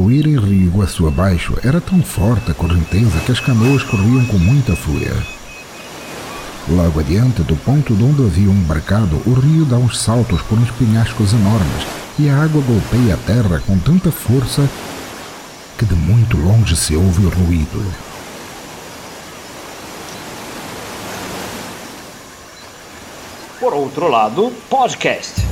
Ao rio Iguaçu abaixo, era tão forte a correnteza que as canoas corriam com muita fúria. Logo adiante do ponto de onde haviam embarcado, o rio dá uns saltos por uns penhascos enormes e a água golpeia a terra com tanta força que de muito longe se ouve o ruído. Por outro lado, podcast.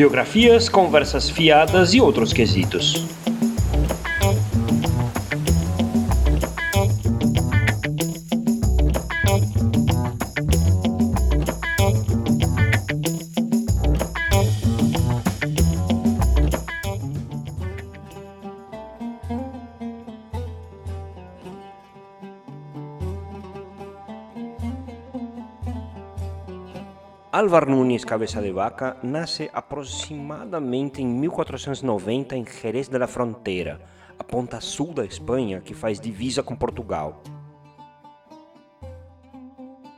Biografias, conversas fiadas e outros quesitos. Álvar Nunes Cabeça de Vaca nasce aproximadamente em 1490 em Jerez de la Fronteira, a ponta sul da Espanha que faz divisa com Portugal.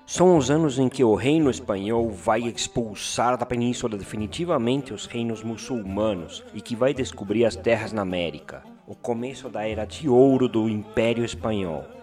São os anos em que o reino espanhol vai expulsar da península definitivamente os reinos muçulmanos e que vai descobrir as terras na América, o começo da era de ouro do Império Espanhol.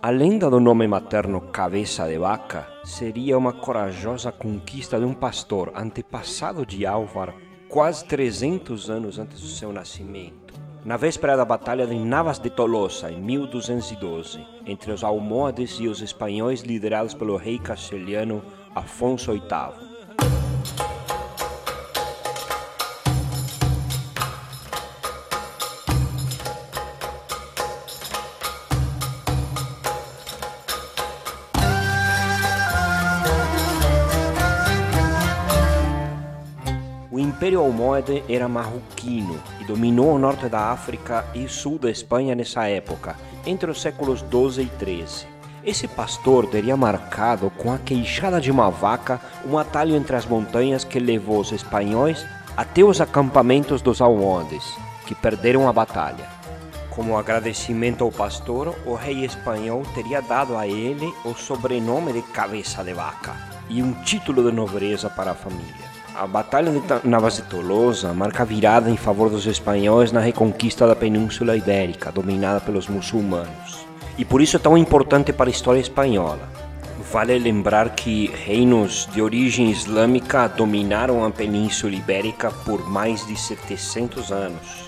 A lenda do nome materno Cabeça de Vaca seria uma corajosa conquista de um pastor antepassado de Álvar quase 300 anos antes do seu nascimento. Na véspera da Batalha de Navas de Tolosa, em 1212, entre os almohades e os espanhóis liderados pelo rei castelhano Afonso VIII. Império Almohade era marroquino e dominou o norte da África e sul da Espanha nessa época, entre os séculos 12 e 13. Esse pastor teria marcado com a queixada de uma vaca um atalho entre as montanhas que levou os espanhóis até os acampamentos dos almohades, que perderam a batalha. Como agradecimento ao pastor, o rei espanhol teria dado a ele o sobrenome de Cabeça de Vaca e um título de nobreza para a família. A Batalha de Navas de Tolosa marca a virada em favor dos espanhóis na reconquista da Península Ibérica, dominada pelos muçulmanos. E por isso é tão importante para a história espanhola. Vale lembrar que reinos de origem islâmica dominaram a Península Ibérica por mais de 700 anos.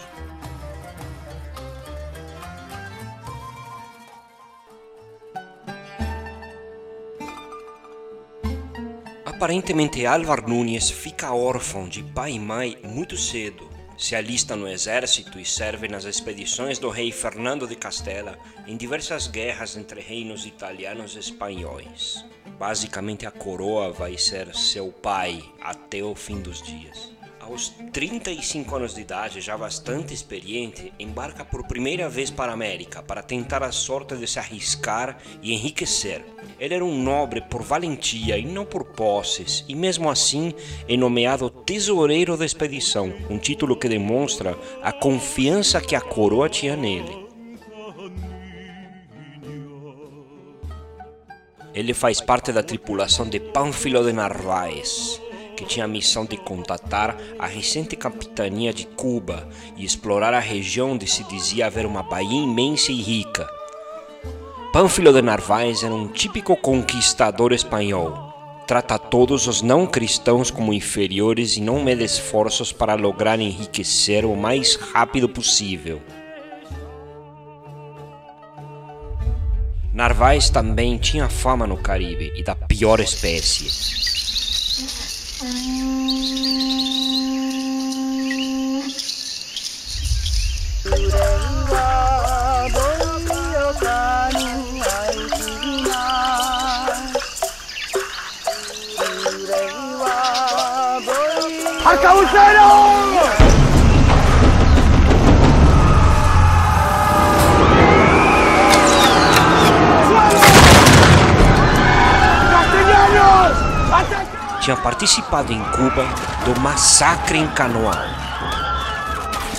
Aparentemente, Álvar Nunes fica órfão de pai e mãe muito cedo. Se alista no exército e serve nas expedições do rei Fernando de Castela em diversas guerras entre reinos italianos e espanhóis. Basicamente, a coroa vai ser seu pai até o fim dos dias aos 35 anos de idade, já bastante experiente, embarca por primeira vez para a América para tentar a sorte de se arriscar e enriquecer. Ele era um nobre por valentia e não por posses, e mesmo assim é nomeado tesoureiro da expedição, um título que demonstra a confiança que a coroa tinha nele. Ele faz parte da tripulação de Pánfilo de Narváez, que tinha a missão de contatar a recente capitania de Cuba e explorar a região onde se dizia haver uma baía imensa e rica. Pánfilo de Narváez era um típico conquistador espanhol. Trata todos os não cristãos como inferiores e não mede esforços para lograr enriquecer o mais rápido possível. Narváez também tinha fama no Caribe e da pior espécie. Arcabuceros. Tinha participado em Cuba do massacre em Canoa.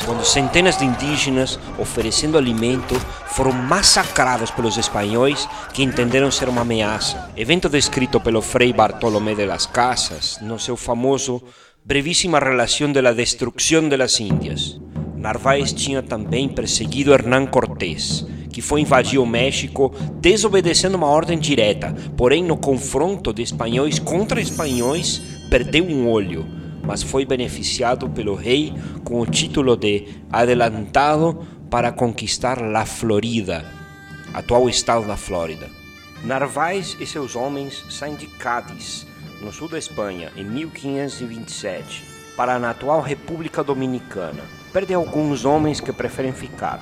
quando centenas de indígenas, oferecendo alimento, foram massacrados pelos espanhóis que entenderam ser uma ameaça. Evento descrito pelo Frei Bartolomé de las Casas no seu famoso Brevíssima Relação de la Destrucción de las Índias. Narváez tinha também perseguido Hernán Cortés, que foi invadir o México desobedecendo uma ordem direta, porém no confronto de espanhóis contra espanhóis perdeu um olho, mas foi beneficiado pelo rei com o título de adelantado para conquistar la Florida, atual estado da Flórida. Narváez e seus homens saem de Cádiz, no sul da Espanha, em 1527, para a atual República Dominicana. Perde alguns homens que preferem ficar,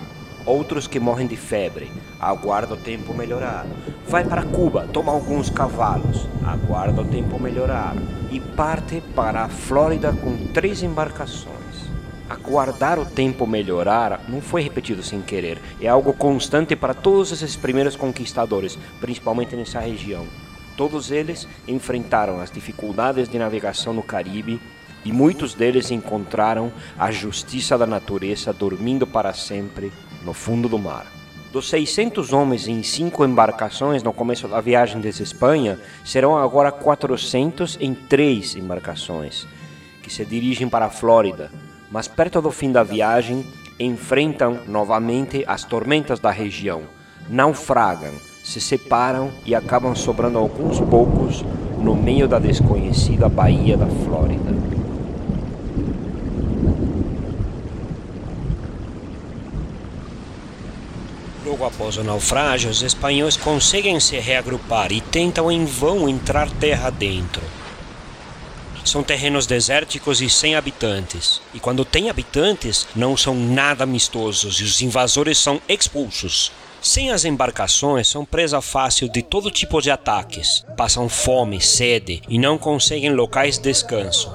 outros que morrem de febre, aguarda o tempo melhorar. Vai para Cuba, toma alguns cavalos, aguarda o tempo melhorar e parte para a Flórida com três embarcações. Aguardar o tempo melhorar não foi repetido sem querer, é algo constante para todos esses primeiros conquistadores, principalmente nessa região. Todos eles enfrentaram as dificuldades de navegação no Caribe e muitos deles encontraram a justiça da natureza dormindo para sempre no fundo do mar. Dos 600 homens em cinco embarcações no começo da viagem desde Espanha, serão agora 400 em três embarcações, que se dirigem para a Flórida, mas perto do fim da viagem enfrentam novamente as tormentas da região, naufragam, se separam e acabam sobrando alguns poucos no meio da desconhecida Baía da Flórida. Logo após o naufrágio, os espanhóis conseguem se reagrupar e tentam em vão entrar terra dentro. São terrenos desérticos e sem habitantes. E quando tem habitantes, não são nada amistosos e os invasores são expulsos. Sem as embarcações, são presa fácil de todo tipo de ataques. Passam fome, sede e não conseguem locais de descanso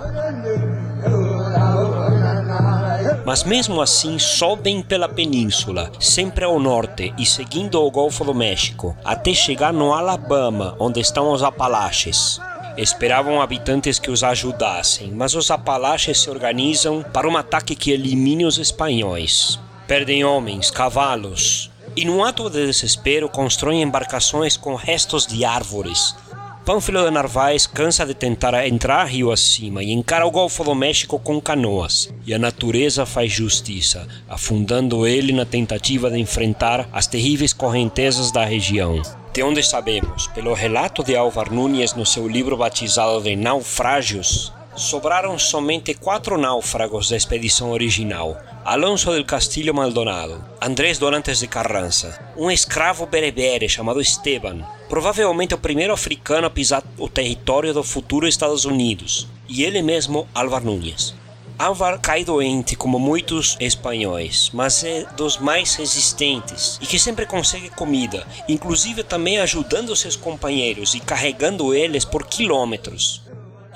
mas mesmo assim sobem pela península, sempre ao norte e seguindo o Golfo do México, até chegar no Alabama, onde estão os Apalaches. Esperavam habitantes que os ajudassem, mas os Apalaches se organizam para um ataque que elimine os espanhóis. Perdem homens, cavalos, e num ato de desespero constroem embarcações com restos de árvores, Pânfilo de Narvaez cansa de tentar entrar rio acima e encara o Golfo do México com canoas, e a natureza faz justiça, afundando ele na tentativa de enfrentar as terríveis correntezas da região. De onde sabemos, pelo relato de Álvar Núñez no seu livro batizado de Naufrágios, sobraram somente quatro náufragos da expedição original, Alonso del Castillo Maldonado, Andrés Dorantes de Carranza, um escravo berebere chamado Esteban, provavelmente o primeiro africano a pisar o território do futuro Estados Unidos, e ele mesmo Álvar Núñez. Álvar cai doente como muitos espanhóis, mas é dos mais resistentes e que sempre consegue comida, inclusive também ajudando seus companheiros e carregando eles por quilômetros.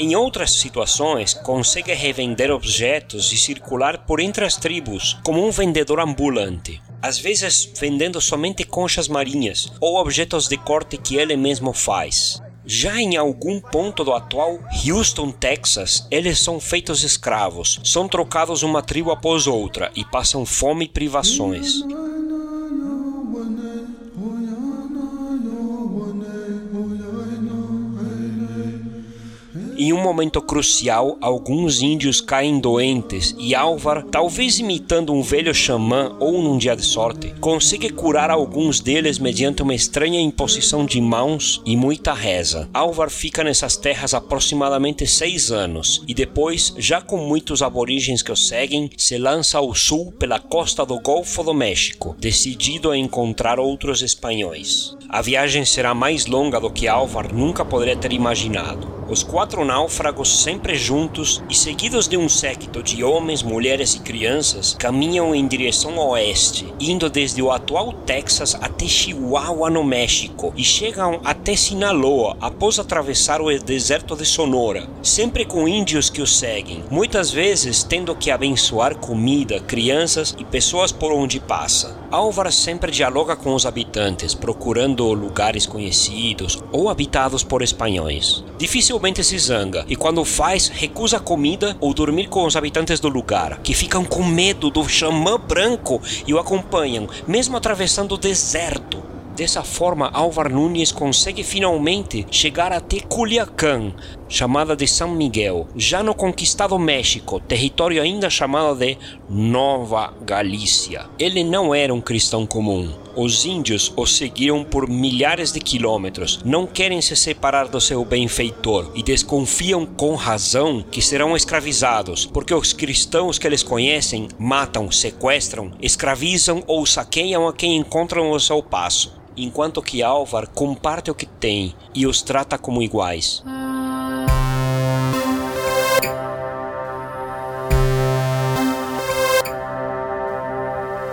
Em outras situações, consegue revender objetos e circular por entre as tribos como um vendedor ambulante, às vezes vendendo somente conchas marinhas ou objetos de corte que ele mesmo faz. Já em algum ponto do atual Houston, Texas, eles são feitos escravos, são trocados uma tribo após outra e passam fome e privações. Em um momento crucial, alguns índios caem doentes e Álvar, talvez imitando um velho xamã ou num dia de sorte, consegue curar alguns deles mediante uma estranha imposição de mãos e muita reza. Álvar fica nessas terras aproximadamente seis anos e depois, já com muitos aborígenes que o seguem, se lança ao sul pela costa do Golfo do México, decidido a encontrar outros espanhóis. A viagem será mais longa do que Álvar nunca poderia ter imaginado. Os quatro náufragos, sempre juntos e seguidos de um séquito de homens, mulheres e crianças, caminham em direção oeste, indo desde o atual Texas até Chihuahua, no México, e chegam até Sinaloa após atravessar o deserto de Sonora, sempre com índios que os seguem, muitas vezes tendo que abençoar comida, crianças e pessoas por onde passa. Álvaro sempre dialoga com os habitantes, procurando lugares conhecidos ou habitados por espanhóis. Difícil facilmente se zanga e, quando faz, recusa comida ou dormir com os habitantes do lugar, que ficam com medo do xamã branco e o acompanham, mesmo atravessando o deserto. Dessa forma, Álvar Nunes consegue finalmente chegar até Culiacán, chamada de São Miguel, já no conquistado México, território ainda chamado de Nova Galícia. Ele não era um cristão comum. Os índios o seguiram por milhares de quilômetros, não querem se separar do seu benfeitor e desconfiam com razão que serão escravizados, porque os cristãos que eles conhecem matam, sequestram, escravizam ou saqueiam a quem encontram ao seu passo enquanto que Álvar comparte o que tem e os trata como iguais.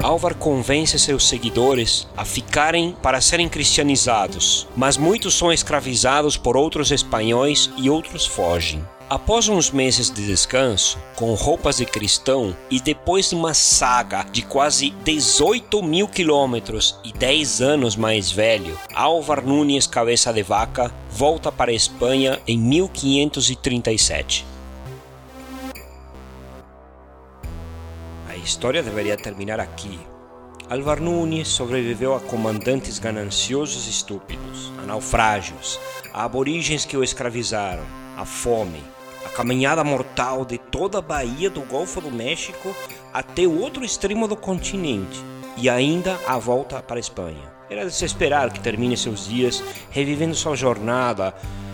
Álvar convence seus seguidores a ficarem para serem cristianizados, mas muitos são escravizados por outros espanhóis e outros fogem. Após uns meses de descanso, com roupas de cristão e depois de uma saga de quase 18 mil quilômetros e 10 anos mais velho, Álvar Nunes Cabeça de Vaca volta para a Espanha em 1537. História deveria terminar aqui. Álvar Nunes sobreviveu a comandantes gananciosos e estúpidos, a naufrágios, a aborígenes que o escravizaram, a fome, a caminhada mortal de toda a Baía do Golfo do México até o outro extremo do continente e ainda a volta para a Espanha. Era de se esperar que termine seus dias revivendo sua jornada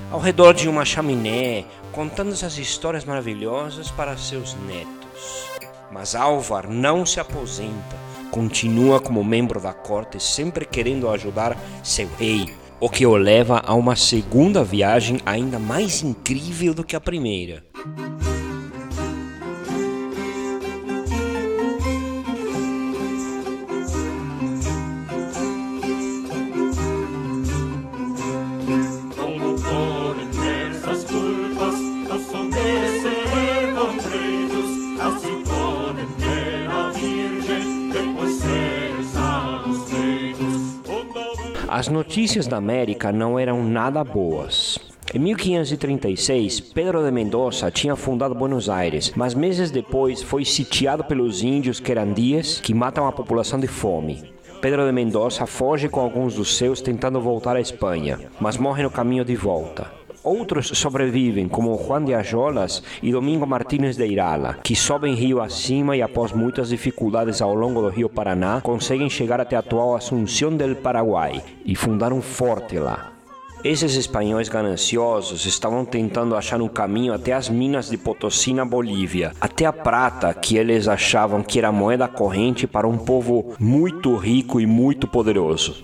ao redor de uma chaminé, contando essas histórias maravilhosas para seus netos. Mas Álvar não se aposenta, continua como membro da corte, sempre querendo ajudar seu rei, o que o leva a uma segunda viagem ainda mais incrível do que a primeira. Notícias da América não eram nada boas. Em 1536, Pedro de Mendoza tinha fundado Buenos Aires, mas meses depois foi sitiado pelos índios querandíes que matam a população de fome. Pedro de Mendoza foge com alguns dos seus tentando voltar à Espanha, mas morre no caminho de volta. Outros sobrevivem, como Juan de Ajolas e Domingo Martínez de Irala, que sobem rio acima e, após muitas dificuldades ao longo do rio Paraná, conseguem chegar até a atual Assunção del Paraguai e fundar um forte lá. Esses espanhóis gananciosos estavam tentando achar um caminho até as minas de Potosí na Bolívia, até a prata que eles achavam que era moeda corrente para um povo muito rico e muito poderoso.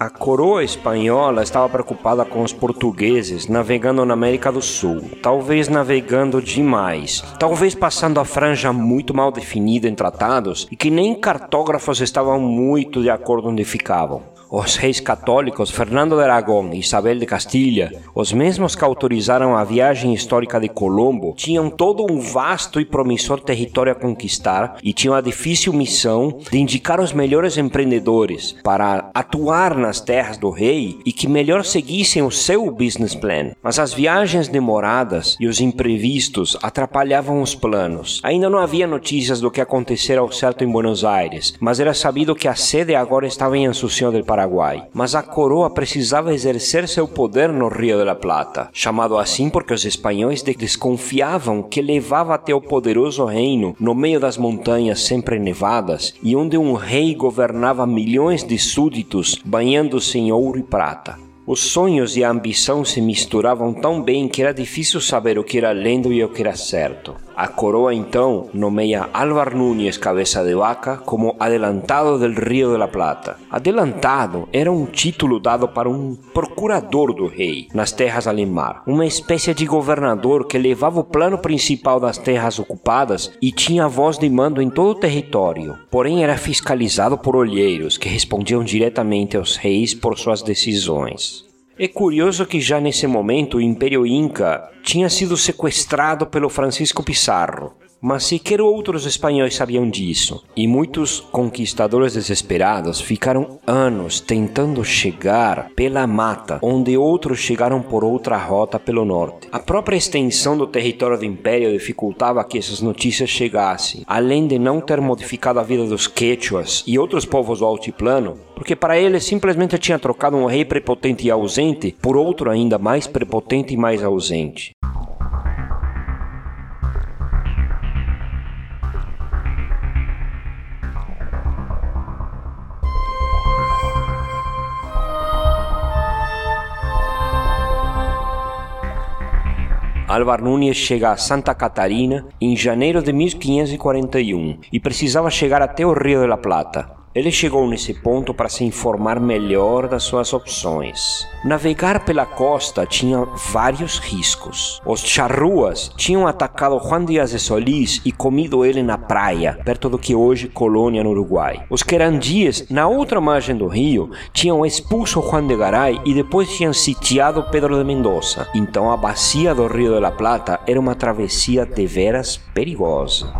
A coroa espanhola estava preocupada com os portugueses navegando na América do Sul, talvez navegando demais, talvez passando a franja muito mal definida em tratados e que nem cartógrafos estavam muito de acordo onde ficavam os reis católicos Fernando de Aragão e Isabel de Castilha, os mesmos que autorizaram a viagem histórica de Colombo, tinham todo um vasto e promissor território a conquistar e tinham a difícil missão de indicar os melhores empreendedores para atuar nas terras do rei e que melhor seguissem o seu business plan. Mas as viagens demoradas e os imprevistos atrapalhavam os planos. Ainda não havia notícias do que acontecera ao certo em Buenos Aires, mas era sabido que a sede agora estava em Assunção del Paraná Paraguai, mas a coroa precisava exercer seu poder no Rio de la Plata, chamado assim porque os espanhóis desconfiavam que levava até o poderoso reino no meio das montanhas sempre nevadas e onde um rei governava milhões de súditos banhando-se em ouro e prata. Os sonhos e a ambição se misturavam tão bem que era difícil saber o que era lendo e o que era certo. A coroa então nomeia Álvar Núñez Cabeça de Vaca como adelantado del Rio de la Plata. Adelantado era um título dado para um procurador do rei nas terras além mar, uma espécie de governador que levava o plano principal das terras ocupadas e tinha voz de mando em todo o território. Porém era fiscalizado por olheiros que respondiam diretamente aos reis por suas decisões. É curioso que já nesse momento o Império Inca tinha sido sequestrado pelo Francisco Pizarro, mas sequer outros espanhóis sabiam disso, e muitos conquistadores desesperados ficaram anos tentando chegar pela mata, onde outros chegaram por outra rota pelo norte. A própria extensão do território do império dificultava que essas notícias chegassem, além de não ter modificado a vida dos quechuas e outros povos do altiplano, porque para eles simplesmente tinha trocado um rei prepotente e ausente por outro ainda mais prepotente e mais ausente. Álvar Núñez chega a Santa Catarina em janeiro de 1541 e precisava chegar até o Rio de la Plata, ele chegou nesse ponto para se informar melhor das suas opções. Navegar pela costa tinha vários riscos. Os charruas tinham atacado Juan Díaz de Solís e comido ele na praia, perto do que hoje Colônia no Uruguai. Os querandíes, na outra margem do rio, tinham expulso Juan de Garay e depois tinham sitiado Pedro de Mendoza. Então a bacia do Rio de la Plata era uma travessia deveras perigosa.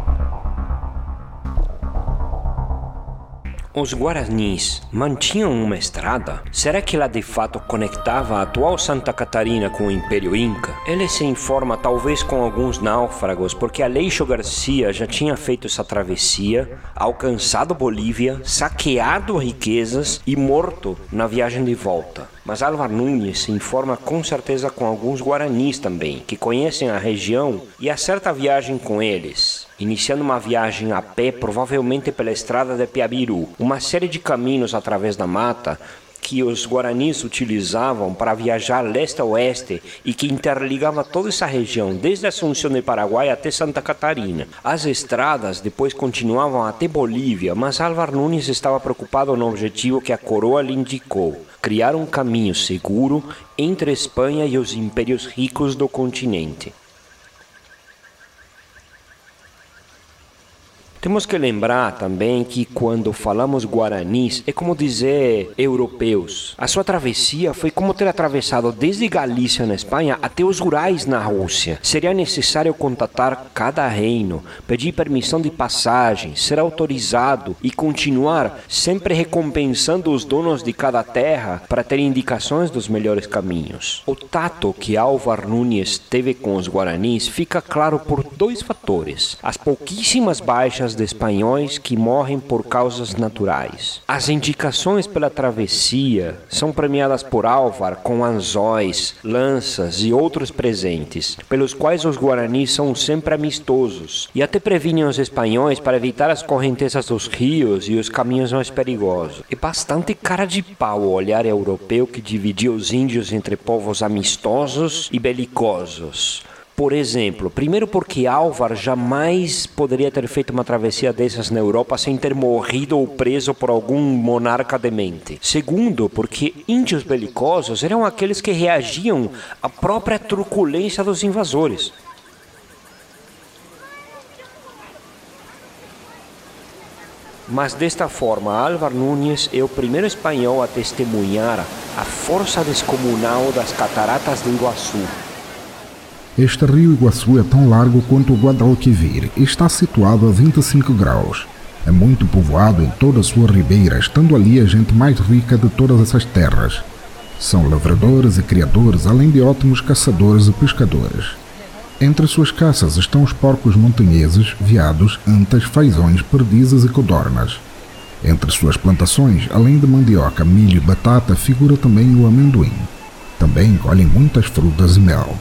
Os guaranis mantinham uma estrada? Será que ela de fato conectava a atual Santa Catarina com o Império Inca? Ele se informa talvez com alguns náufragos, porque Aleixo Garcia já tinha feito essa travessia, alcançado Bolívia, saqueado riquezas e morto na viagem de volta. Mas Álvaro Nunes se informa com certeza com alguns guaranis também, que conhecem a região e acerta a viagem com eles, iniciando uma viagem a pé, provavelmente pela estrada de Piabiru, uma série de caminhos através da mata que os guaranis utilizavam para viajar leste a oeste e que interligava toda essa região, desde Assunção do Paraguai até Santa Catarina. As estradas depois continuavam até Bolívia, mas Álvaro Nunes estava preocupado no objetivo que a coroa lhe indicou: criar um caminho seguro entre Espanha e os impérios ricos do continente. Temos que lembrar também que quando falamos guaranis é como dizer europeus. A sua travessia foi como ter atravessado desde Galícia na Espanha até os Urais na Rússia. Seria necessário contatar cada reino, pedir permissão de passagem, ser autorizado e continuar sempre recompensando os donos de cada terra para ter indicações dos melhores caminhos. O tato que Álvar Nunes teve com os guaranis fica claro por dois fatores: as pouquíssimas baixas de espanhóis que morrem por causas naturais. As indicações pela travessia são premiadas por Álvar com anzóis, lanças e outros presentes, pelos quais os guaranis são sempre amistosos e até previnem os espanhóis para evitar as correntezas dos rios e os caminhos mais perigosos. É bastante cara de pau o olhar europeu que dividia os índios entre povos amistosos e belicosos. Por exemplo, primeiro porque Álvar jamais poderia ter feito uma travessia dessas na Europa sem ter morrido ou preso por algum monarca demente. Segundo, porque índios belicosos eram aqueles que reagiam à própria truculência dos invasores. Mas desta forma, Álvar Núñez é o primeiro espanhol a testemunhar a força descomunal das cataratas do Iguaçu, este rio Iguaçu é tão largo quanto o Guadalquivir e está situado a 25 graus. É muito povoado em toda a sua ribeira, estando ali a gente mais rica de todas essas terras. São lavradores e criadores, além de ótimos caçadores e pescadores. Entre suas caças estão os porcos montanheses, veados, antas, fazões, perdizes e codornas. Entre suas plantações, além de mandioca, milho e batata, figura também o amendoim. Também colhem muitas frutas e mel.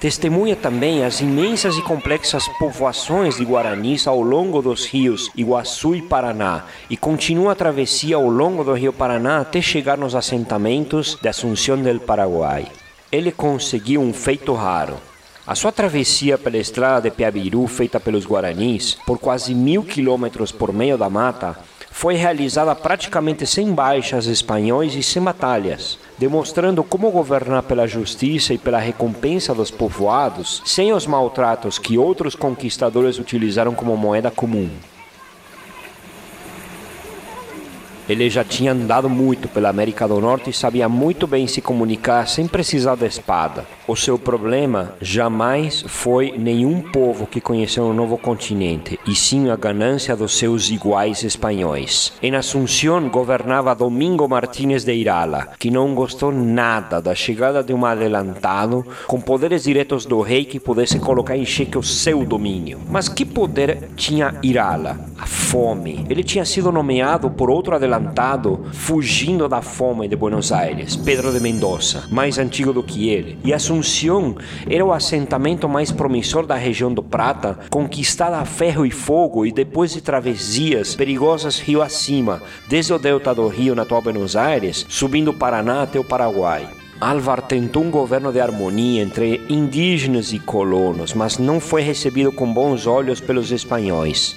Testemunha também as imensas e complexas povoações de guaranis ao longo dos rios Iguaçu e Paraná e continua a travessia ao longo do rio Paraná até chegar nos assentamentos de Assunção del Paraguai. Ele conseguiu um feito raro. A sua travessia pela estrada de Piabiru, feita pelos guaranis, por quase mil quilômetros por meio da mata, foi realizada praticamente sem baixas espanhóis e sem batalhas, demonstrando como governar pela justiça e pela recompensa dos povoados sem os maltratos que outros conquistadores utilizaram como moeda comum. Ele já tinha andado muito pela América do Norte e sabia muito bem se comunicar sem precisar da espada. O seu problema jamais foi nenhum povo que conheceu um novo continente, e sim a ganância dos seus iguais espanhóis. Em Assunção governava Domingo Martínez de Irala, que não gostou nada da chegada de um adelantado com poderes diretos do rei que pudesse colocar em xeque o seu domínio. Mas que poder tinha Irala? A fome. Ele tinha sido nomeado por outro adelantado fugindo da fome de Buenos Aires, Pedro de Mendoza, mais antigo do que ele. E Assunção era o assentamento mais promissor da região do Prata, conquistada a ferro e fogo e depois de travessias perigosas rio acima, desde o delta do rio na atual Buenos Aires, subindo o Paraná até o Paraguai. Álvar tentou um governo de harmonia entre indígenas e colonos, mas não foi recebido com bons olhos pelos espanhóis.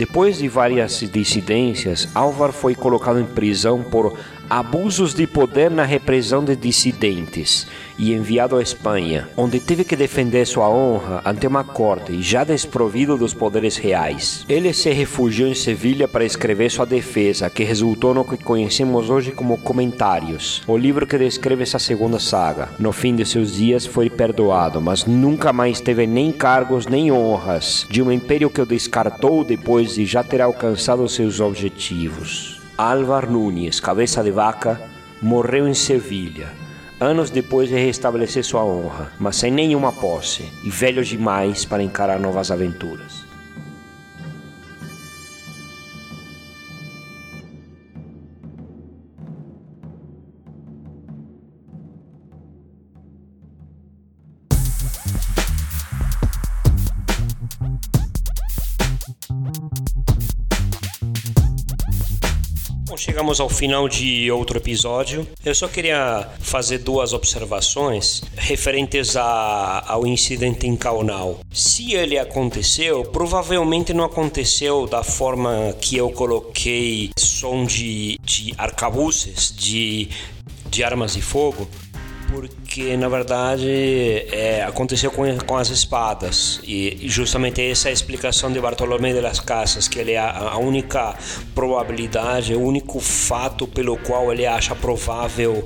Depois de várias dissidências, Álvar foi colocado em prisão por abusos de poder na repressão de dissidentes e enviado à Espanha, onde teve que defender sua honra ante uma corte já desprovido dos poderes reais. Ele se refugiou em Sevilha para escrever sua defesa, que resultou no que conhecemos hoje como Comentários, o livro que descreve essa segunda saga. No fim de seus dias foi perdoado, mas nunca mais teve nem cargos nem honras de um império que o descartou depois de já ter alcançado seus objetivos. Álvar Nunes, cabeça de vaca, morreu em Sevilha, anos depois de restabelecer sua honra, mas sem nenhuma posse e velho demais para encarar novas aventuras. Chegamos ao final de outro episódio. Eu só queria fazer duas observações referentes a, ao incidente em Kaunau. Se ele aconteceu, provavelmente não aconteceu da forma que eu coloquei som de, de arcabuces, de, de armas de fogo, porque na verdade é, aconteceu com, com as espadas e justamente essa é a explicação de Bartolomé de las Casas que ele é a, a única probabilidade, o único fato pelo qual ele acha provável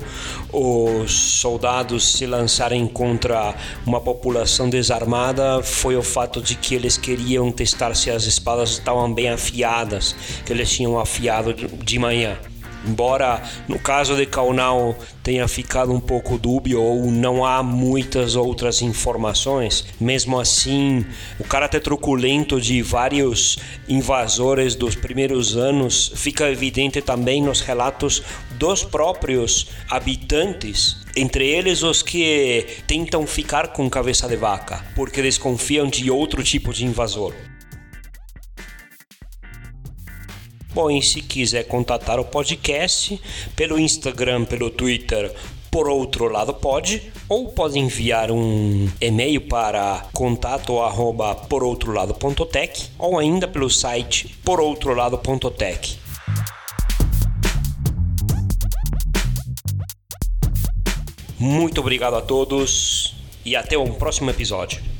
os soldados se lançarem contra uma população desarmada foi o fato de que eles queriam testar se as espadas estavam bem afiadas, que eles tinham afiado de manhã. Embora no caso de Kaunau tenha ficado um pouco dúbio ou não há muitas outras informações, mesmo assim o caráter truculento de vários invasores dos primeiros anos fica evidente também nos relatos dos próprios habitantes entre eles os que tentam ficar com cabeça de vaca, porque desconfiam de outro tipo de invasor. Bom, e se quiser contatar o podcast pelo Instagram, pelo Twitter, por outro lado pode, ou pode enviar um e-mail para contato arroba poroutrolado.tech ou ainda pelo site poroutrolado.tech. Muito obrigado a todos e até um próximo episódio.